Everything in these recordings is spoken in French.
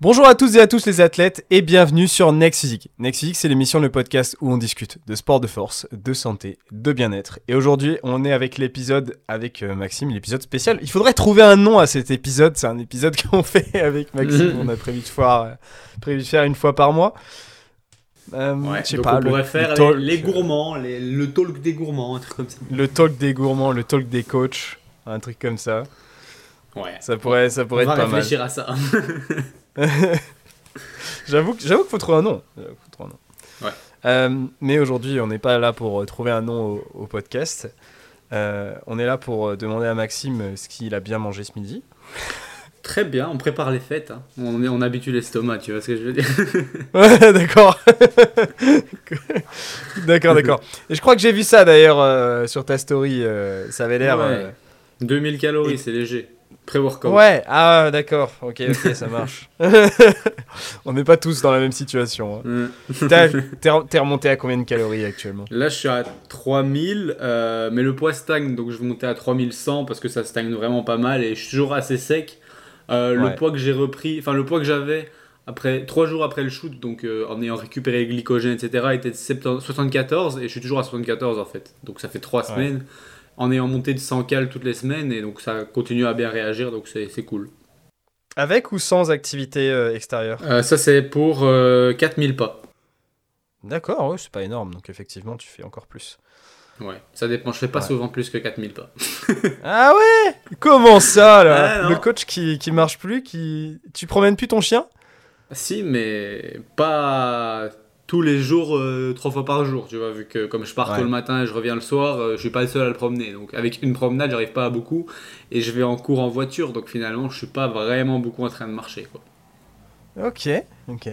Bonjour à tous et à tous les athlètes et bienvenue sur Next Physique. Next Physique, c'est l'émission, le podcast où on discute de sport de force, de santé, de bien-être. Et aujourd'hui, on est avec l'épisode avec euh, Maxime, l'épisode spécial. Il faudrait trouver un nom à cet épisode. C'est un épisode qu'on fait avec Maxime. on a prévu de, faire, euh, prévu de faire une fois par mois. Euh, ouais, je sais pas, on pourrait faire les, les, gourmands, le talk des gourmands, un truc comme ça. Le talk des gourmands, le talk des coachs, un truc comme ça. Ouais. Ça pourrait, ça pourrait on être pas mal. réfléchir à ça. j'avoue qu'il faut trouver un nom. Euh, mais aujourd'hui, on n'est pas là pour euh, trouver un nom au, podcast. Euh, on est là pour demander à Maxime ce qu'il a bien mangé ce midi. Très bien, on prépare les fêtes. Hein. On, est, on habitue l'estomac, tu vois ce que je veux dire Ouais, d'accord. d'accord, d'accord. Et je crois que j'ai vu ça d'ailleurs sur ta story. ça avait l'air. 2000 calories, c'est léger. Pré-workout. Ouais, ah d'accord, ok, ok, ça marche. On n'est pas tous dans la même situation. Hein. Mm. T'es remonté à combien de calories actuellement? Là, je suis à 3000, euh, mais le poids stagne, donc je vais monter à 3100 parce que ça stagne vraiment pas mal et je suis toujours assez sec. Euh, le poids que j'ai repris, enfin le poids que j'avais après 3 jours après le shoot, donc euh, en ayant récupéré le glycogène, etc., était de 74 et je suis toujours à 74 en fait. Donc ça fait 3 semaines en ayant monté de 100 cal toutes les semaines et donc ça continue à bien réagir donc c'est cool. Avec ou sans activité euh, extérieure euh, Ça c'est pour 4000 euh, pas. D'accord, oui, c'est pas énorme donc effectivement tu fais encore plus. Ouais, ça dépend, je fais pas souvent plus que 4000 pas. ah ouais? Comment ça là? Le coach qui, qui marche plus, qui... tu promènes plus ton chien? Si, mais pas tous les jours, euh, trois fois par jour, tu vois, vu que comme je pars tôt le matin et je reviens le soir, euh, je suis pas le seul à le promener. Donc avec une promenade, j'arrive pas à beaucoup et je vais en cours en voiture, donc finalement, je suis pas vraiment beaucoup en train de marcher, quoi. Ok, ok,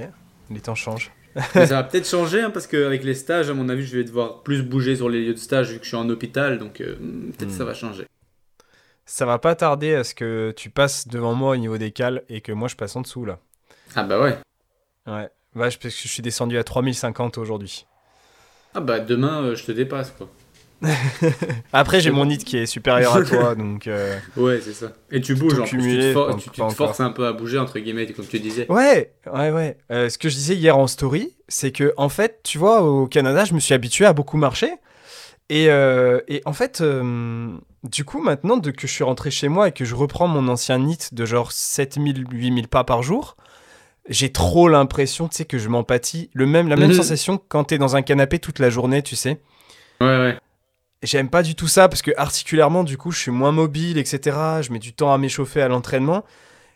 les temps changent. ça va peut-être changer hein, parce qu'avec les stages, à mon avis, je vais devoir plus bouger sur les lieux de stage vu que je suis en hôpital, donc euh, peut-être ça hmm. va changer. Ça va pas tarder à ce que tu passes devant moi au niveau des cales et que moi je passe en dessous là. Ah bah ouais. Ouais, Ouais, parce que je suis descendu à 3050 aujourd'hui. Ah bah demain, euh, je te dépasse quoi. Après, j'ai mon nid qui est supérieur à toi, donc. Euh, ouais, c'est ça. Et tu bouges, en plus, tu te, forces un peu à bouger, entre guillemets, comme tu disais. Ouais, ouais, ouais. Euh, ce que je disais hier en story, c'est que, en fait, tu vois, au Canada, je me suis habitué à beaucoup marcher. Et, et en fait, du coup, maintenant que je suis rentré chez moi et que je reprends mon ancien nid de genre 7000, 8000 pas par jour, j'ai trop l'impression, tu sais, que je m'empathie. Le même, la même sensation quand t'es dans un canapé toute la journée, tu sais. Ouais, ouais. J'aime pas du tout ça parce que articulairement, du coup, je suis moins mobile, etc. Je mets du temps à m'échauffer à l'entraînement.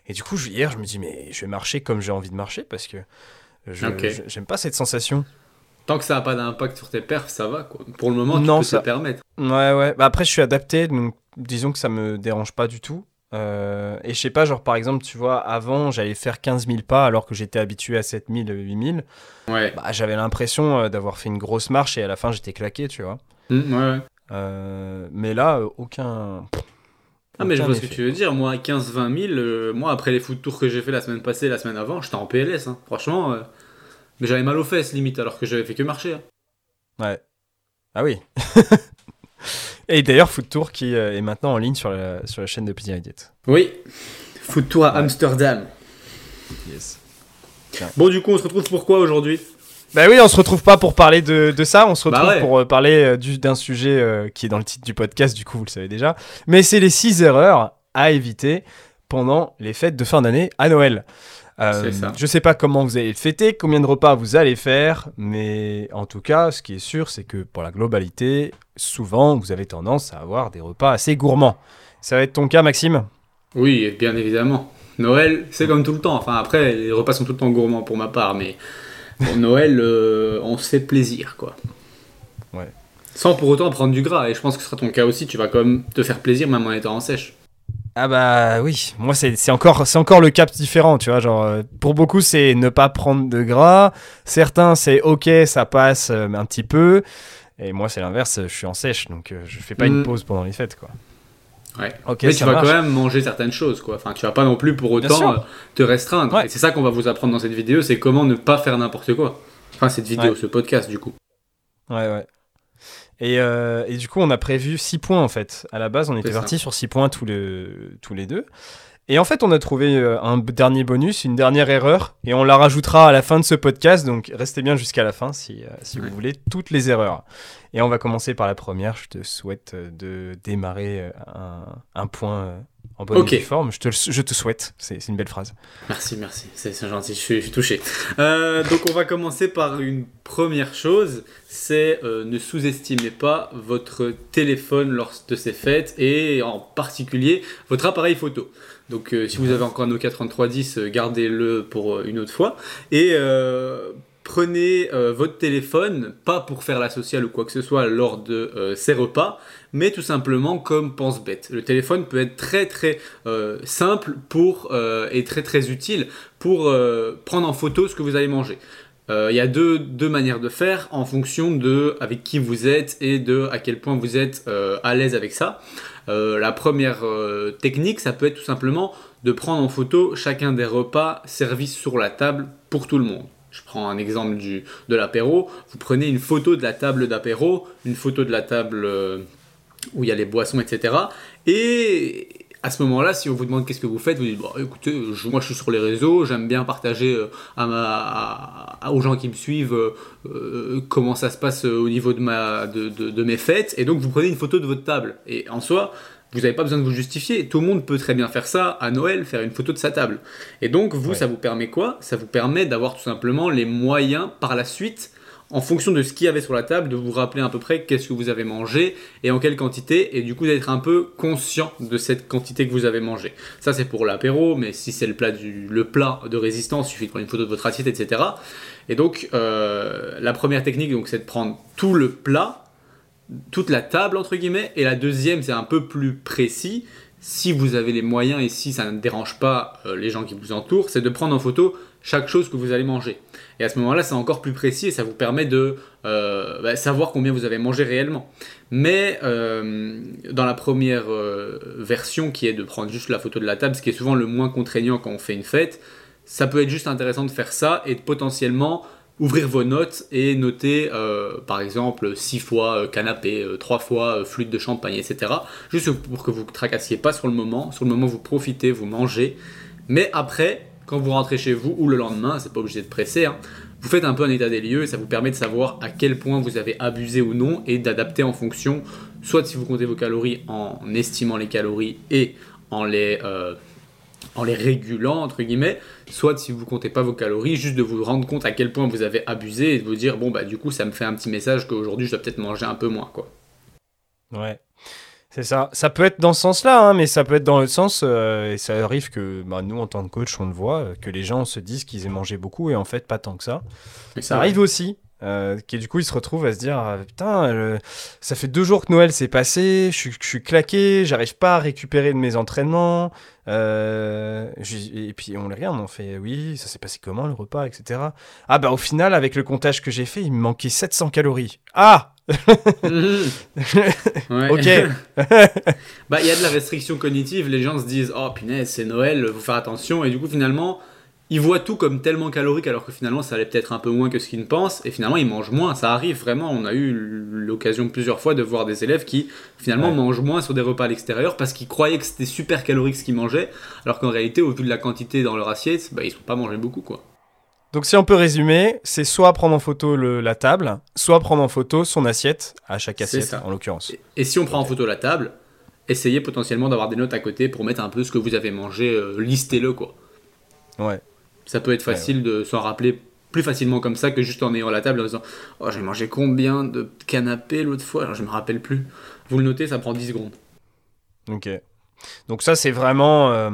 Et du coup, hier, je me dis, mais je vais marcher comme j'ai envie de marcher parce que j'aime pas cette sensation. Tant que ça n'a pas d'impact sur tes perfs, ça va, quoi. Pour le moment, tu peux ça... te permettre. Ouais, ouais. Bah, après, je suis adapté, donc disons que ça me dérange pas du tout. Euh, et je sais pas, genre par exemple, tu vois, avant j'allais faire 15 000 pas alors que j'étais habitué à 7 000, 8 000. Ouais. Bah, j'avais l'impression euh, d'avoir fait une grosse marche et à la fin j'étais claqué, tu vois. Mmh, ouais. Euh, mais là, aucun. Ah, mais je vois ce que tu veux dire. Moi, 15-20 000, moi après les foot tours que j'ai fait la semaine passée, la semaine avant, j'étais en PLS. Hein. Franchement, mais j'avais mal aux fesses limite alors que j'avais fait que marcher. Hein. Ouais. Ah oui. Et d'ailleurs, Foot Tour qui euh, est maintenant en ligne sur la, sur la chaîne de Plaisir Idiot. Oui, Foot Tour à Amsterdam. Yes. Bon, du coup, on se retrouve pour quoi aujourd'hui? Bah oui, on se retrouve pas pour parler de, de ça, on se retrouve bah pour euh, parler euh, d'un sujet qui est dans le titre du podcast, du coup vous le savez déjà. Mais c'est les 6 erreurs à éviter pendant les fêtes de fin d'année à Noël. Euh, je sais pas comment vous allez le fêter, combien de repas vous allez faire, mais en tout cas, ce qui est sûr, c'est que pour la globalité, souvent, vous avez tendance à avoir des repas assez gourmands. Ça va être ton cas, Maxime? Oui, bien évidemment. Noël, c'est comme tout le temps. Enfin, après, les repas sont tout le temps gourmands pour ma part, mais pour Noël, euh, on se fait plaisir, quoi. Ouais. Sans pour autant prendre du gras, et je pense que ce sera ton cas aussi, tu vas quand même te faire plaisir même en étant en sèche. Ah bah oui, moi c'est encore, encore le cap différent, tu vois, genre euh, pour beaucoup c'est ne pas prendre de gras, certains c'est ok ça passe euh, un petit peu, et moi c'est l'inverse, je suis en sèche donc euh, je fais pas une mm. pause pendant les fêtes quoi. Ouais. mais tu vas quand même manger certaines choses quoi, enfin tu vas pas non plus pour autant te restreindre, et c'est ça qu'on va vous apprendre dans cette vidéo, c'est comment ne pas faire n'importe quoi. Enfin cette vidéo, ce podcast du coup. Ouais ouais. Euh, et, du coup, on a prévu 6 points en fait. À la base, on était parti sur 6 points tous, tous les deux. Et en fait, on a trouvé euh, un dernier bonus, une dernière erreur, et on la rajoutera à la fin de ce podcast. Donc restez bien jusqu'à la fin si, euh, si vous voulez toutes les erreurs. Et on va commencer par la première. Je te souhaite de démarrer un, un point en bonne forme. Je te, je te souhaite. C'est une belle phrase. Merci, merci. C'est gentil. Je suis, je suis touché. donc on va commencer par une première chose. C'est ne sous-estimez pas votre téléphone lors de ces fêtes et en particulier votre appareil photo. Donc euh, si vous avez encore un Nokia 3310, euh, gardez-le pour euh, une autre fois. Et prenez votre téléphone, pas pour faire la sociale ou quoi que ce soit lors de ces repas, mais tout simplement comme pense-bête. Le téléphone peut être très très simple pour, et très très utile pour prendre en photo ce que vous allez manger. Il y a deux, deux, manières de faire en fonction de avec qui vous êtes et de à quel point vous êtes à l'aise avec ça. Euh, la première euh, technique, ça peut être tout simplement de prendre en photo chacun des repas servis sur la table pour tout le monde. Je prends un exemple du, de l'apéro. Vous prenez une photo de la table d'apéro, une photo de la table euh, où il y a les boissons, etc. Et à ce moment-là, si on vous demande qu'est-ce que vous faites, vous dites bon, écoutez, moi je suis sur les réseaux, j'aime bien partager à aux gens qui me suivent comment ça se passe au niveau de, ma, de, de, mes fêtes, et donc vous prenez une photo de votre table. Et en soi, vous n'avez pas besoin de vous justifier. Tout le monde peut très bien faire ça à Noël, faire une photo de sa table. Et donc, vous, ça vous permet quoi? Ça vous permet d'avoir tout simplement les moyens par la suite, en fonction de ce qu'il y avait sur la table, de vous rappeler à peu près qu'est-ce que vous avez mangé et en quelle quantité, et du coup d'être un peu conscient de cette quantité que vous avez mangé. Ça, c'est pour l'apéro, mais si c'est le plat, de résistance, il suffit de prendre une photo de votre assiette, etc. Et donc, euh, la première technique, donc, c'est de prendre tout le plat toute la table, entre guillemets. Et la deuxième, c'est un peu plus précis. Si vous avez les moyens et si ça ne dérange pas euh, les gens qui vous entourent, c'est de prendre en photo chaque chose que vous allez manger. Et à ce moment-là, c'est encore plus précis et ça vous permet de euh, bah, savoir combien vous avez mangé réellement. Mais euh, dans la première version, qui est de prendre juste la photo de la table, ce qui est souvent le moins contraignant quand on fait une fête, ça peut être juste intéressant de faire ça et de potentiellement ouvrir vos notes et noter euh, par exemple 6 fois euh, canapé, 3 euh, fois flûte de champagne, etc. Juste pour que vous ne tracassiez pas sur le moment. Sur le moment, vous profitez, vous mangez. Mais après, quand vous rentrez chez vous ou le lendemain, c'est pas obligé de presser, hein, vous faites un peu un état des lieux et ça vous permet de savoir à quel point vous avez abusé ou non et d'adapter en fonction, soit si vous comptez vos calories en estimant les calories et en les en les régulant, entre guillemets, soit si vous comptez pas vos calories, juste de vous rendre compte à quel point vous avez abusé et de vous dire, bon, bah du coup, ça me fait un petit message qu'aujourd'hui, je dois peut-être manger un peu moins, quoi. Ouais. C'est ça. Ça peut être dans ce sens-là, hein, mais ça peut être dans l'autre sens. Euh, et ça arrive que bah, nous, en tant que coach, on le voit, euh, que les gens se disent qu'ils aient mangé beaucoup et en fait, pas tant que ça. ça arrive aussi. Euh, qui du coup il se retrouve à se dire ah, putain ça fait deux jours que Noël s'est passé je, suis claqué j'arrive pas à récupérer de mes entraînements euh, et puis on les regarde on fait oui ça s'est passé comment le repas etc ah bah au final avec le comptage que j'ai fait il me manquait 700 calories. Ah ok. Bah il y a de la restriction cognitive les gens se disent oh punaise c'est Noël faut faire attention et du coup finalement ils voient tout comme tellement calorique alors que finalement ça allait peut-être un peu moins que ce qu'ils ne pensent et finalement ils mangent moins. Ça arrive vraiment. On a eu l'occasion plusieurs fois de voir des élèves qui finalement mangent moins sur des repas à l'extérieur parce qu'ils croyaient que c'était super calorique ce qu'ils mangeaient alors qu'en réalité au vu de la quantité dans leur assiette, bah, ils sont pas mangé beaucoup quoi. Donc si on peut résumer, c'est soit prendre en photo la table, soit prendre en photo son assiette à chaque assiette en l'occurrence. Et, si on prend en photo la table, essayez potentiellement d'avoir des notes à côté pour mettre un peu ce que vous avez mangé, euh, listez-le quoi. Ouais. Ça peut être facile de s'en rappeler plus facilement comme ça que juste en ayant la table en disant Oh, j'ai mangé combien de canapés l'autre fois? Alors je me rappelle plus. Vous le notez, ça prend 10 secondes. Ok. Donc, ça, c'est vraiment euh,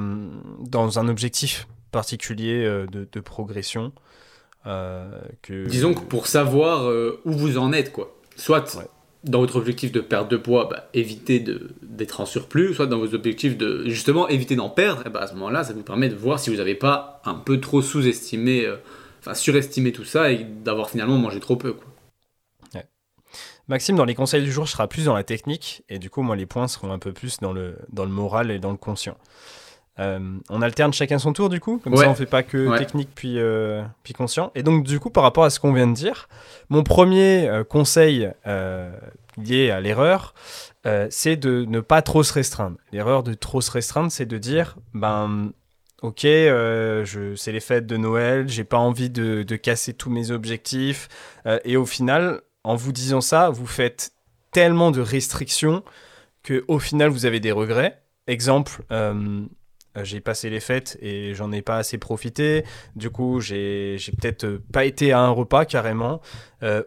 dans un objectif particulier euh, de, progression. Euh, que... Disons que pour savoir où vous en êtes, quoi. Soit dans votre objectif de perte de poids, bah, éviter d'être en surplus, soit dans vos objectifs de justement éviter d'en perdre, et bah, à ce moment-là, ça vous permet de voir si vous n'avez pas un peu trop sous-estimé, euh, enfin surestimé tout ça et d'avoir finalement mangé trop peu. Maxime, dans les conseils du jour, je serai plus dans la technique, et du coup, moi, les points seront un peu plus dans le, dans le moral et dans le conscient. On alterne chacun son tour du coup, comme ça on fait pas que technique puis, puis conscient. Et donc du coup par rapport à ce qu'on vient de dire, mon premier conseil lié à l'erreur, c'est de ne pas trop se restreindre. L'erreur de trop se restreindre, c'est de dire, ben ok, euh, c'est les fêtes de Noël, j'ai pas envie de, casser tous mes objectifs. Euh, et au final, en vous disant ça, vous faites tellement de restrictions que au final, vous avez des regrets. Exemple, euh, j'ai passé les fêtes et j'en ai pas assez profité. Du coup, j'ai peut-être pas été à un repas carrément.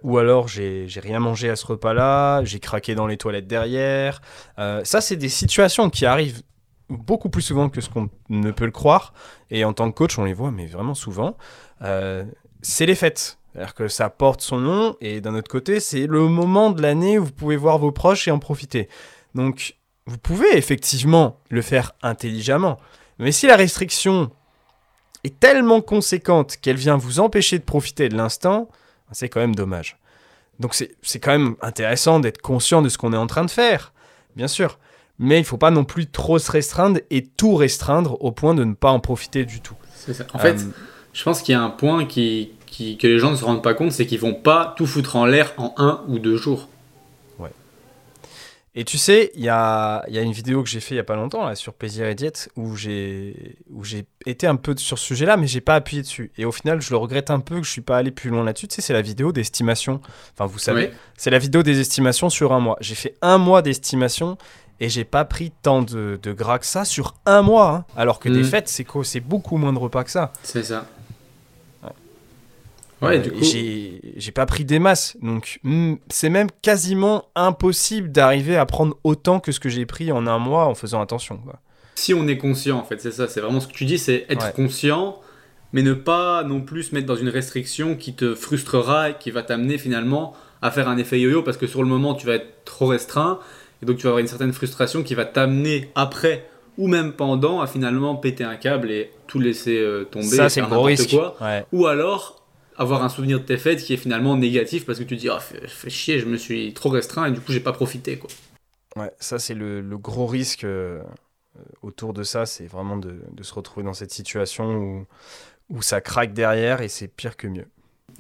ou alors, j'ai rien mangé à ce repas-là. J'ai craqué dans les toilettes derrière. ça, c'est des situations qui arrivent beaucoup plus souvent que ce qu'on ne peut le croire. Et en tant que coach, on les voit, mais vraiment souvent. Euh, c'est les fêtes. C'est-à-dire que ça porte son nom, et d'un autre côté, c'est le moment de l'année où vous pouvez voir vos proches et en profiter. Donc, vous pouvez effectivement le faire intelligemment. Mais si la restriction est tellement conséquente qu'elle vient vous empêcher de profiter de l'instant, c'est quand même dommage. Donc c'est quand même intéressant d'être conscient de ce qu'on est en train de faire, bien sûr mais il ne faut pas non plus trop se restreindre et tout restreindre au point de ne pas en profiter du tout. Ça. En fait, euh, je pense qu'il y a un point qui, qui, que les gens ne se rendent pas compte, c'est qu'ils vont pas tout foutre en l'air en un ou deux jours. Et tu sais, il y a, y a, une vidéo que j'ai fait il y a pas longtemps là, sur Plaisir et Diète où j'ai été un peu sur ce sujet-là, mais j'ai pas appuyé dessus. Et au final, je le regrette un peu que je suis pas allé plus loin là-dessus. Tu sais, c'est la vidéo d'estimation. Enfin, vous savez, c'est la vidéo des estimations sur un mois. J'ai fait un mois d'estimation et j'ai pas pris tant de, de, gras que ça sur un mois. Hein. Alors que des mm. fêtes, c'est quoi? C'est beaucoup moins de repas que ça. C'est ça. Ouais. Euh, du coup... J'ai pas pris des masses. Donc, c'est même quasiment impossible d'arriver à prendre autant que ce que j'ai pris en un mois en faisant attention. Quoi. Si on est conscient, en fait, c'est ça. C'est vraiment ce que tu dis c'est être conscient, mais ne pas non plus se mettre dans une restriction qui te frustrera et qui va t'amener finalement à faire un effet yo-yo parce que sur le moment, tu vas être trop restreint et donc tu vas avoir une certaine frustration qui va t'amener après ou même pendant à finalement péter un câble et tout laisser euh, tomber. Ça, c'est gros risque. Quoi. Ou alors avoir un souvenir de tes fêtes qui est finalement négatif parce que tu te dis, oh, fais, chier, je me suis trop restreint et du coup, j'ai pas profité. Quoi. Ouais, ça, c'est le, gros risque euh, autour de ça, c'est vraiment de, de, se retrouver dans cette situation où, où ça craque derrière et c'est pire que mieux.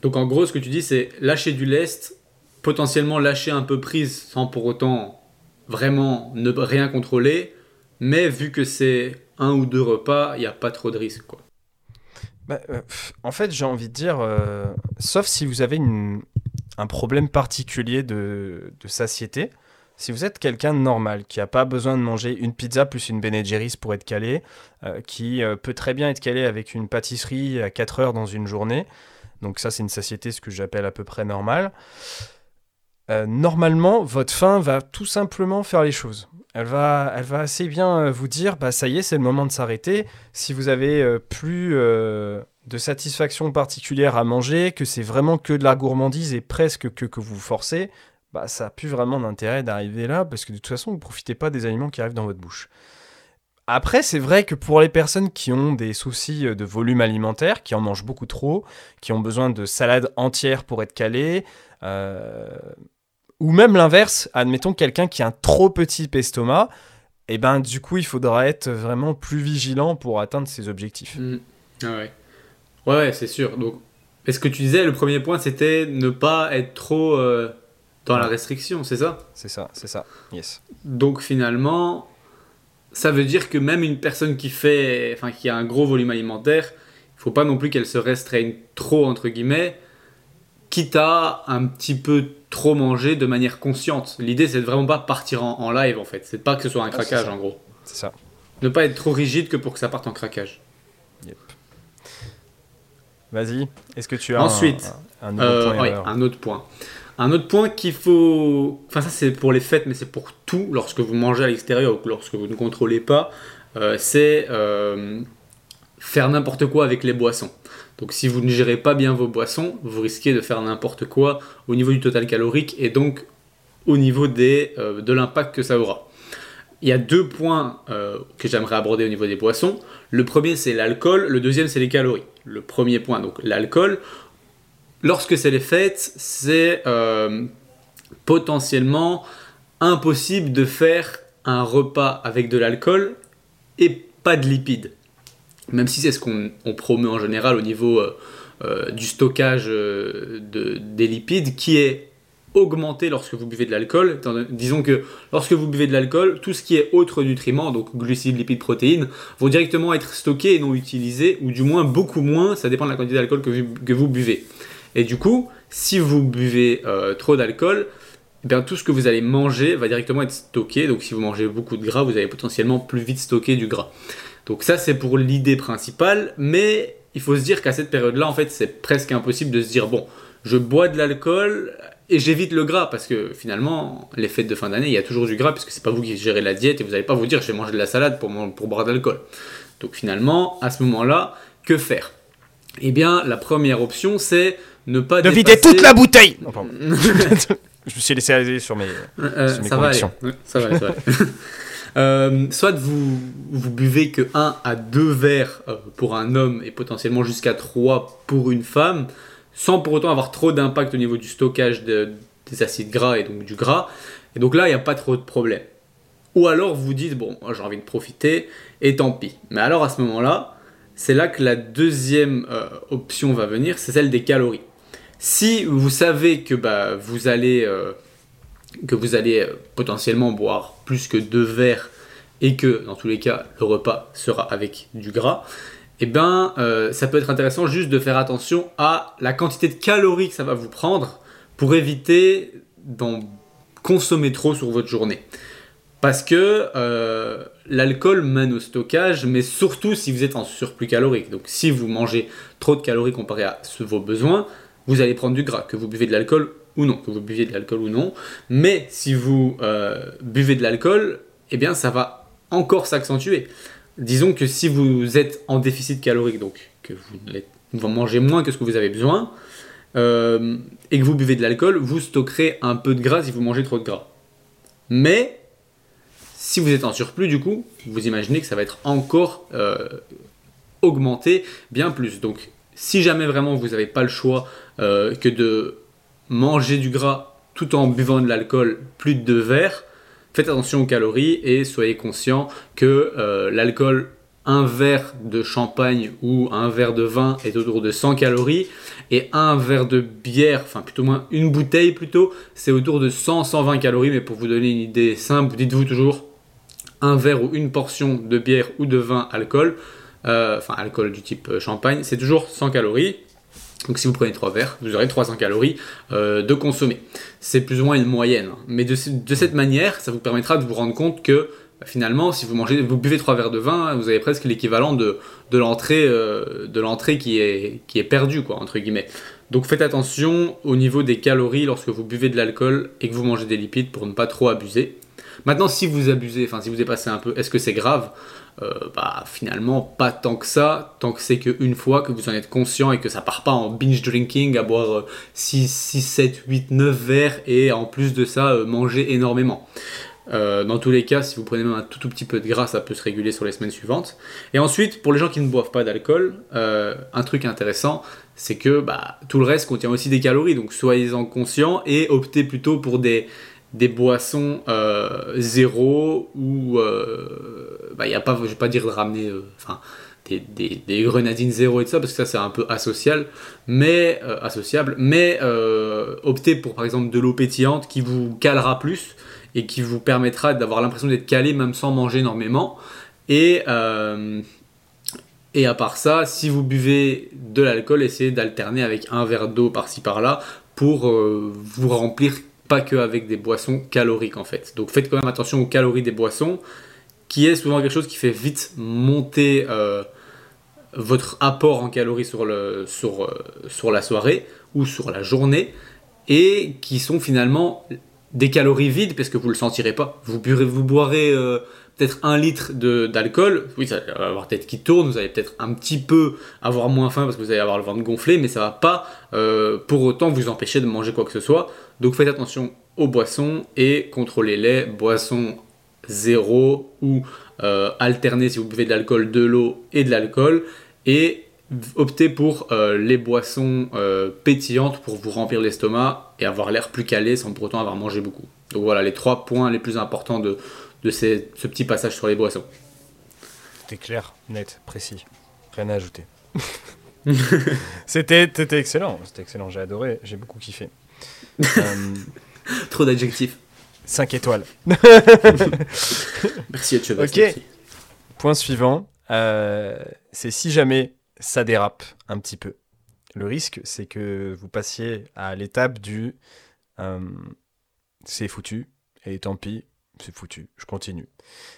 Donc en gros, ce que tu dis, c'est lâcher du lest, potentiellement lâcher un peu prise sans pour autant vraiment ne rien contrôler, mais vu que c'est un ou deux repas, il n'y a pas trop de risques. Quoi. Bah, euh, en fait, j'ai envie de dire, euh, sauf si vous avez un problème particulier de, satiété, si vous êtes quelqu'un de normal, qui n'a pas besoin de manger une pizza plus une Ben pour être calé, euh, qui peut très bien être calé avec une pâtisserie à 4 heures dans une journée, donc ça c'est une satiété, ce que j'appelle à peu près normal, euh, normalement, votre faim va tout simplement faire les choses. Elle va, elle va assez bien euh, vous dire, bah ça y est, c'est le moment de s'arrêter. Si vous avez euh, plus de satisfaction particulière à manger, que c'est vraiment que de la gourmandise et presque que, que vous vous forcez, bah ça n'a plus vraiment d'intérêt d'arriver là, parce que de toute façon, vous ne profitez pas des aliments qui arrivent dans votre bouche. Après, c'est vrai que pour les personnes qui ont des soucis de volume alimentaire, qui en mangent beaucoup trop, qui ont besoin de salades entières pour être calées, ou même l'inverse, admettons quelqu'un qui a un trop petit estomac, et eh ben du coup il faudra être vraiment plus vigilant pour atteindre ses objectifs. Mm. Ah ouais. Ouais, c'est sûr. Donc, est-ce que tu disais le premier point c'était ne pas être trop euh, dans la restriction, c'est ça? C'est ça, c'est ça. Yes. Donc finalement, ça veut dire que même une personne qui fait, enfin qui a un gros volume alimentaire, il faut pas non plus qu'elle se restreigne trop entre guillemets quitte à un petit peu trop manger de manière consciente. L'idée, c'est de vraiment pas partir en, live, en fait. C'est pas que ce soit un craquage, en gros. C'est ça. Ne pas être trop rigide que pour que ça parte en craquage. Yep. Vas-y, est-ce que tu as Ensuite, un, autre euh, point un autre point. Un autre point qu'il faut... Enfin, ça, c'est pour les fêtes, mais c'est pour tout, lorsque vous mangez à l'extérieur ou lorsque vous ne contrôlez pas, euh, c'est euh, faire n'importe quoi avec les boissons. Donc si vous ne gérez pas bien vos boissons, vous risquez de faire n'importe quoi au niveau du total calorique et donc au niveau euh, de l'impact que ça aura. Il y a deux points euh, que j'aimerais aborder au niveau des boissons. Le premier c'est l'alcool, le deuxième c'est les calories. Le premier point, donc l'alcool, lorsque c'est les fêtes, c'est euh, potentiellement impossible de faire un repas avec de l'alcool et pas de lipides. Même si c'est ce qu'on promeut en général au niveau du stockage de, des lipides, qui est augmenter lorsque vous buvez de l'alcool. Disons que lorsque vous buvez de l'alcool, tout ce qui est autre nutriments, donc glucides, lipides, protéines, vont directement être stockés et non utilisés, ou du moins beaucoup moins, ça dépend de la quantité d'alcool que, vous buvez. Et du coup, si vous buvez euh, trop d'alcool, eh bien, tout ce que vous allez manger va directement être stocké. Donc si vous mangez beaucoup de gras, vous allez potentiellement plus vite stocker du gras. Donc ça, c'est pour l'idée principale, mais il faut se dire qu'à cette période-là, en fait, c'est presque impossible de se dire, bon, je bois de l'alcool, et j'évite le gras parce que finalement, les fêtes de fin d'année, il y a toujours du gras puisque c'est pas vous qui gérez la diète et vous n'allez pas vous dire je vais manger de la salade pour, pour boire de l'alcool. Donc finalement, à ce moment-là, que faire? Eh bien, la première option, c'est ne pas de vider toute la bouteille. je me suis laissé aller sur mes, euh, ça, va ça va ça va. Euh, soit vous, vous buvez que 1 à 2 verres euh, pour un homme et potentiellement jusqu'à 3 pour une femme sans pour autant avoir trop d'impact au niveau du stockage des acides gras et donc du gras. Et donc là, il n'y a pas trop de problème. Ou alors vous dites, bon, j'ai envie de profiter, et tant pis. Mais alors à ce moment-là, c'est là que la deuxième euh, option va venir, c'est celle des calories. Si vous savez que bah, vous allez, que vous allez euh, potentiellement boire plus que deux verres et que dans tous les cas le repas sera avec du gras, eh ben, euh, ça peut être intéressant juste de faire attention à la quantité de calories que ça va vous prendre pour éviter d'en consommer trop sur votre journée. Parce que euh, l'alcool mène au stockage, mais surtout si vous êtes en surplus calorique. Donc si vous mangez trop de calories comparé à vos besoins, vous allez prendre du gras, que vous buvez de l'alcool ou non, que vous buviez de l'alcool ou non. Mais si vous euh, buvez de l'alcool, eh bien ça va encore s'accentuer. Disons que si vous êtes en déficit calorique, donc que vous, mangez moins que ce que vous avez besoin, euh, et que vous buvez de l'alcool, vous stockerez un peu de gras si vous mangez trop de gras. Mais si vous êtes en surplus, du coup, vous imaginez que ça va être encore euh, augmenté bien plus. Donc, si jamais vraiment vous n'avez pas le choix que de manger du gras tout en buvant de l'alcool plus de deux verres, faites attention aux calories et soyez conscient que euh, l'alcool, un verre de champagne ou un verre de vin est autour de 100 calories et un verre de bière, enfin plutôt moins une bouteille plutôt, c'est autour de 100-120 calories. Mais pour vous donner une idée simple, dites-vous toujours un verre ou une portion de bière ou de vin alcool, euh, enfin alcool du type euh, champagne, c'est toujours 100 calories. Donc si vous prenez 3 verres, vous aurez 300 calories euh, de consommer. C'est plus ou moins une moyenne. Mais de, cette manière, ça vous permettra de vous rendre compte que bah, finalement, si vous mangez, vous buvez 3 verres de vin, vous avez presque l'équivalent de, de l'entrée euh, de l'entrée qui est, qui est perdue, quoi, entre guillemets. Donc faites attention au niveau des calories lorsque vous buvez de l'alcool et que vous mangez des lipides pour ne pas trop abuser. Maintenant, si vous abusez, enfin si vous dépassez un peu, est-ce que c'est grave? Euh, bah, finalement pas tant que ça, tant que c'est qu'une fois que vous en êtes conscient et que ça part pas en binge drinking à boire 6, 6 7, 8, 9 verres et en plus de ça euh, manger énormément. Euh, dans tous les cas, si vous prenez même un tout, petit peu de gras, ça peut se réguler sur les semaines suivantes. Et ensuite, pour les gens qui ne boivent pas d'alcool, un truc intéressant, c'est que bah, tout le reste contient aussi des calories. Donc soyez-en conscients et optez plutôt pour des, des boissons euh, zéro ou euh, bah, y a pas, je vais pas dire de ramener euh, enfin des, des, grenadines zéro et tout ça parce que ça c'est un peu asocial mais euh, associable mais optez pour par exemple de l'eau pétillante qui vous calera plus et qui vous permettra d'avoir l'impression d'être calé même sans manger énormément. Et et à part ça, si vous buvez de l'alcool, essayez d'alterner avec un verre d'eau par-ci par-là pour vous remplir pas que avec des boissons caloriques en fait. Donc faites quand même attention aux calories des boissons, qui est souvent quelque chose qui fait vite monter euh, votre apport en calories sur, le, euh, sur la soirée ou sur la journée, et qui sont finalement des calories vides parce que vous le sentirez pas. Vous, vous boirez euh, peut-être un litre d'alcool, oui, ça va avoir tête qui tourne, vous allez peut-être un petit peu avoir moins faim parce que vous allez avoir le ventre gonflé, mais ça va pas pour autant vous empêcher de manger quoi que ce soit. Donc faites attention aux boissons et contrôlez-les, boissons zéro ou euh, alternez si vous buvez de l'alcool, de l'eau et de l'alcool. Et optez pour euh, les boissons euh, pétillantes pour vous remplir l'estomac et avoir l'air plus calé sans pour autant avoir mangé beaucoup. Donc voilà les trois points les plus importants de, ce petit passage sur les boissons. c'était clair, net, précis. Rien à ajouter. c'était excellent, c'était excellent, j'ai adoré, j'ai beaucoup kiffé. Euh, Trop d'adjectifs. 5 étoiles. Merci à Ok. Point suivant, euh, c'est si jamais ça dérape un petit peu. Le risque, c'est que vous passiez à l'étape du euh, c'est foutu, et tant pis, c'est foutu, je continue.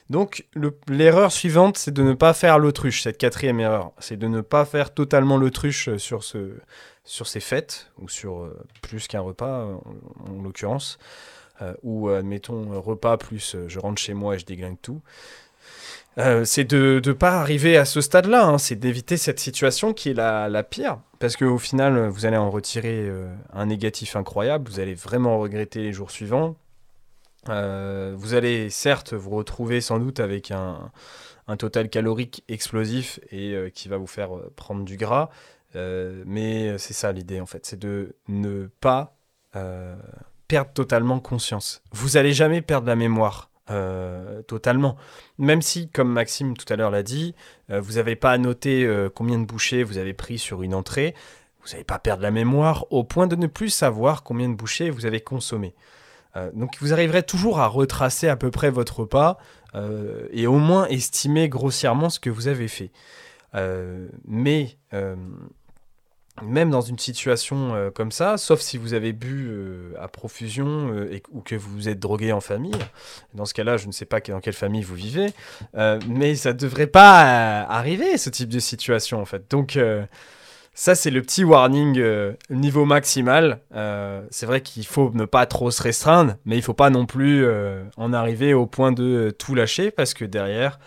Donc l'erreur suivante, c'est de ne pas faire l'autruche, cette quatrième erreur. C'est de ne pas faire totalement l'autruche sur, ce, sur ces fêtes, ou sur euh, plus qu'un repas en, l'occurrence, euh, ou admettons repas plus je rentre chez moi et je déglingue tout. Euh, c'est de ne pas arriver à ce stade-là, hein. c'est d'éviter cette situation qui est la, la pire, parce qu'au final, vous allez en retirer un négatif incroyable, vous allez vraiment regretter les jours suivants, euh, vous allez certes vous retrouver sans doute avec un, total calorique explosif et euh, qui va vous faire euh, prendre du gras. mais c'est ça l'idée en fait, c'est de ne pas perdre totalement conscience. Vous allez jamais perdre la mémoire. totalement. Même si, comme Maxime tout à l'heure l'a dit, vous n'avez pas à noter combien de bouchées vous avez pris sur une entrée, vous n'allez pas perdre la mémoire au point de ne plus savoir combien de bouchées vous avez consommé. Euh, donc vous arriverez toujours à retracer à peu près votre repas euh, et au moins estimer grossièrement ce que vous avez fait. Euh, mais même dans une situation comme ça, sauf si vous avez bu à profusion ou que vous êtes drogué en famille, dans ce cas-là, je ne sais pas dans quelle famille vous vivez, mais ça ne devrait pas arriver, ce type de situation, en fait. Donc, ça, c'est le petit warning euh, niveau maximal. Euh, c'est vrai qu'il faut ne pas trop se restreindre, mais il faut pas non plus euh, en arriver au point de tout lâcher parce que derrière,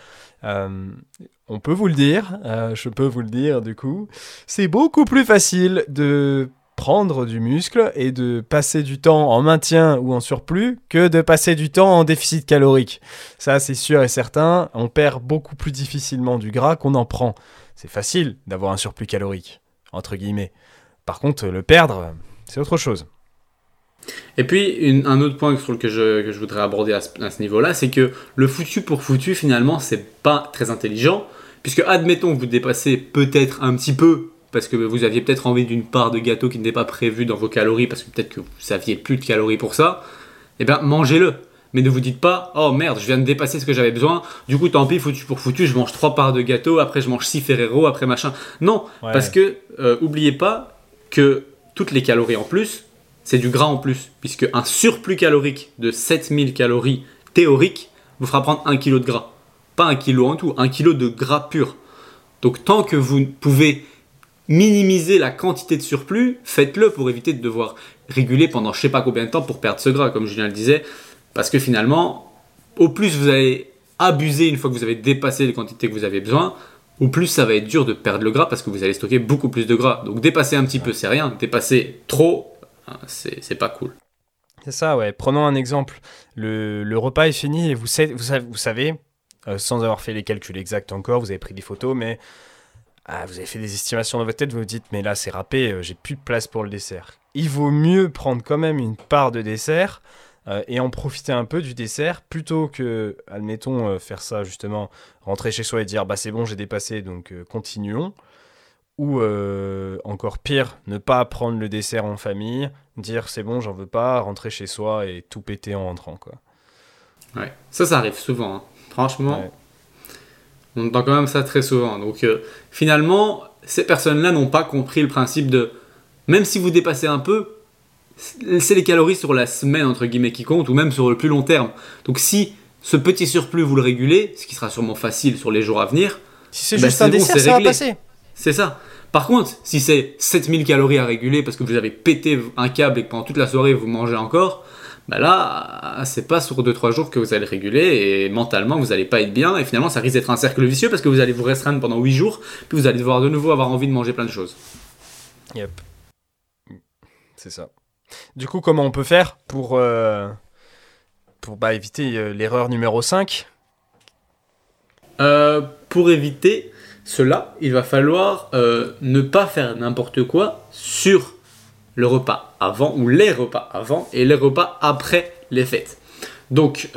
on peut vous le dire, je peux vous le dire du coup, c'est beaucoup plus facile de prendre du muscle et de passer du temps en maintien ou en surplus que de passer du temps en déficit calorique. Ça, c'est sûr et certain, on perd beaucoup plus difficilement du gras qu'on en prend. C'est facile d'avoir un surplus calorique entre guillemets. Par contre, le perdre, c'est autre chose. Et puis, un autre point que je voudrais aborder à ce, niveau-là, c'est que le foutu pour foutu, finalement, c'est pas très intelligent, puisque admettons que vous dépassez peut-être un petit peu, parce que vous aviez peut-être envie d'une part de gâteau qui n'était pas prévue dans vos calories, parce que peut-être que vous saviez plus de calories pour ça, eh bien, mangez-le mais ne vous dites pas oh merde je viens de dépasser ce que j'avais besoin. Du coup tant pis foutu pour foutu je mange trois parts de gâteau après je mange six Ferrero après machin. Non parce que euh, oubliez pas que toutes les calories en plus c'est du gras en plus puisque un surplus calorique de 7000 calories théoriques vous fera prendre un kilo de gras. Pas un kilo en tout un kilo de gras pur. Donc tant que vous pouvez minimiser la quantité de surplus, faites-le pour éviter de devoir réguler pendant je sais pas combien de temps pour perdre ce gras. Comme Julien le disait, parce que finalement, au plus vous allez abuser une fois que vous avez dépassé les quantités que vous avez besoin, au plus ça va être dur de perdre le gras parce que vous allez stocker beaucoup plus de gras. Donc dépasser un petit peu, c'est rien. Dépasser trop, hein, c'est pas cool. C'est ça, ouais. Prenons un exemple. Le, repas est fini et vous, savez, vous savez euh, sans avoir fait les calculs exacts encore, vous avez pris des photos, mais ah, vous avez fait des estimations dans votre tête, vous vous dites, mais là c'est râpé, euh, j'ai plus de place pour le dessert. Il vaut mieux prendre quand même une part de dessert euh, et en profiter un peu du dessert plutôt que, admettons, euh, faire ça justement, rentrer chez soi et dire bah c'est bon, j'ai dépassé, donc euh, continuons. Ou encore pire, ne pas prendre le dessert en famille, dire c'est bon, j'en veux pas, rentrer chez soi et tout péter en rentrant. Quoi. Ouais, ça, ça arrive souvent. Hein. Franchement, on entend quand même ça très souvent. Donc finalement, ces personnes-là n'ont pas compris le principe de même si vous dépassez un peu, c'est les calories sur la semaine, entre guillemets, qui comptent, ou même sur le plus long terme. Donc si ce petit surplus, vous le régulez, ce qui sera sûrement facile sur les jours à venir, si c'est bah, juste un dessert, ça va passer. C'est ça. Par contre, si c'est 7000 calories à réguler parce que vous avez pété un câble et que pendant toute la soirée vous mangez encore, bah là, c'est pas sur 2-3 jours que vous allez réguler et mentalement vous allez pas être bien et finalement ça risque d'être un cercle vicieux parce que vous allez vous restreindre pendant 8 jours puis vous allez devoir de nouveau avoir envie de manger plein de choses. Yep. C'est ça. Du coup, comment on peut faire pour, euh, bah, éviter euh, l'erreur numéro 5 euh, Pour éviter cela, il va falloir ne pas faire n'importe quoi sur le repas avant ou les repas avant et les repas après les fêtes. Donc,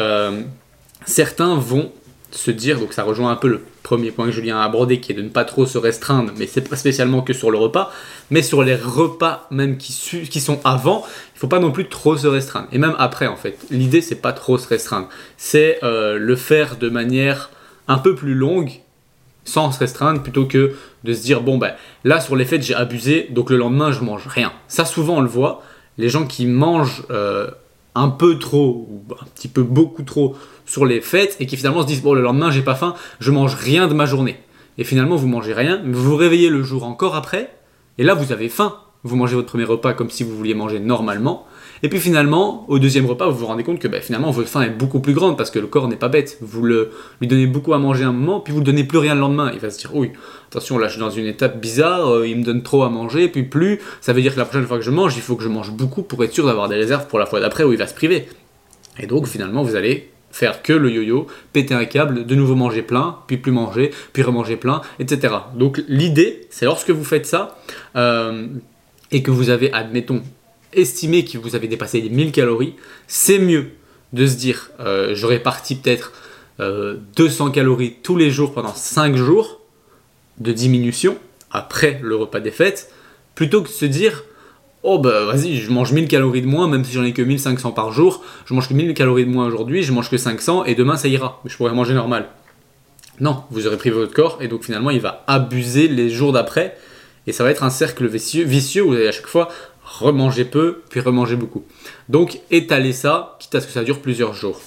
certains vont se dire, donc ça rejoint un peu le premier point que Julien a abordé, qui est de ne pas trop se restreindre, mais c'est pas spécialement que sur le repas, mais sur les repas même qui, sont avant, il faut pas non plus trop se restreindre. Et même après, en fait, l'idée c'est pas trop se restreindre, c'est euh, le faire de manière un peu plus longue, sans se restreindre, plutôt que de se dire, bon ben là sur les fêtes j'ai abusé, donc le lendemain je mange rien. Ça souvent on le voit, les gens qui mangent euh, un peu trop, ou un petit peu beaucoup trop sur les fêtes, et qui finalement se disent, bon le lendemain j'ai pas faim, je mange rien de ma journée. Et finalement vous mangez rien, vous vous réveillez le jour encore après, et là vous avez faim. Vous mangez votre premier repas comme si vous vouliez manger normalement, et puis finalement, au deuxième repas, vous vous rendez compte que ben, finalement votre faim est beaucoup plus grande parce que le corps n'est pas bête. Vous lui donnez beaucoup à manger un moment, puis vous ne donnez plus rien le lendemain. Il va se dire, oui, attention, là je suis dans une étape bizarre, euh, il me donne trop à manger, puis plus, ça veut dire que la prochaine fois que je mange, il faut que je mange beaucoup pour être sûr d'avoir des réserves pour la fois d'après où il va se priver. Et donc finalement, vous allez faire que le yo-yo, péter un câble, de nouveau manger plein, puis plus manger, puis remanger plein, etc. Donc l'idée, c'est lorsque vous faites ça, euh, et que vous avez, admettons, estimé que vous avez dépassé les 1000 calories, c'est mieux de se dire euh, j'aurais parti peut-être 200 euh, calories tous les jours pendant 5 jours de diminution après le repas des fêtes, plutôt que de se dire oh bah vas-y, je mange 1000 calories de moins, même si j'en ai que 1500 par jour, je mange que 1000 calories de moins aujourd'hui, je mange que 500 et demain ça ira, je pourrais manger normal. Non, vous aurez privé votre corps et donc finalement il va abuser les jours d'après et ça va être un cercle vicieux, vicieux où vous allez à chaque fois remanger peu, puis remanger beaucoup. Donc étaler ça, quitte à ce que ça dure plusieurs jours.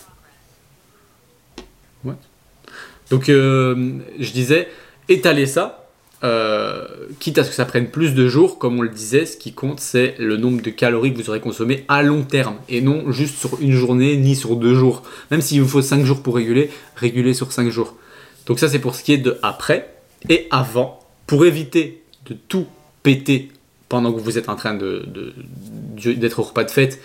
Donc euh, je disais, étaler ça, euh, quitte à ce que ça prenne plus de jours, comme on le disait, ce qui compte c'est le nombre de calories que vous aurez consommé à long terme, et non juste sur une journée ni sur deux jours. Même s'il vous faut 5 jours pour réguler, réguler sur 5 jours. Donc ça c'est pour ce qui est de après et avant, pour éviter de tout péter pendant que vous êtes en train de, d'être au repas de fête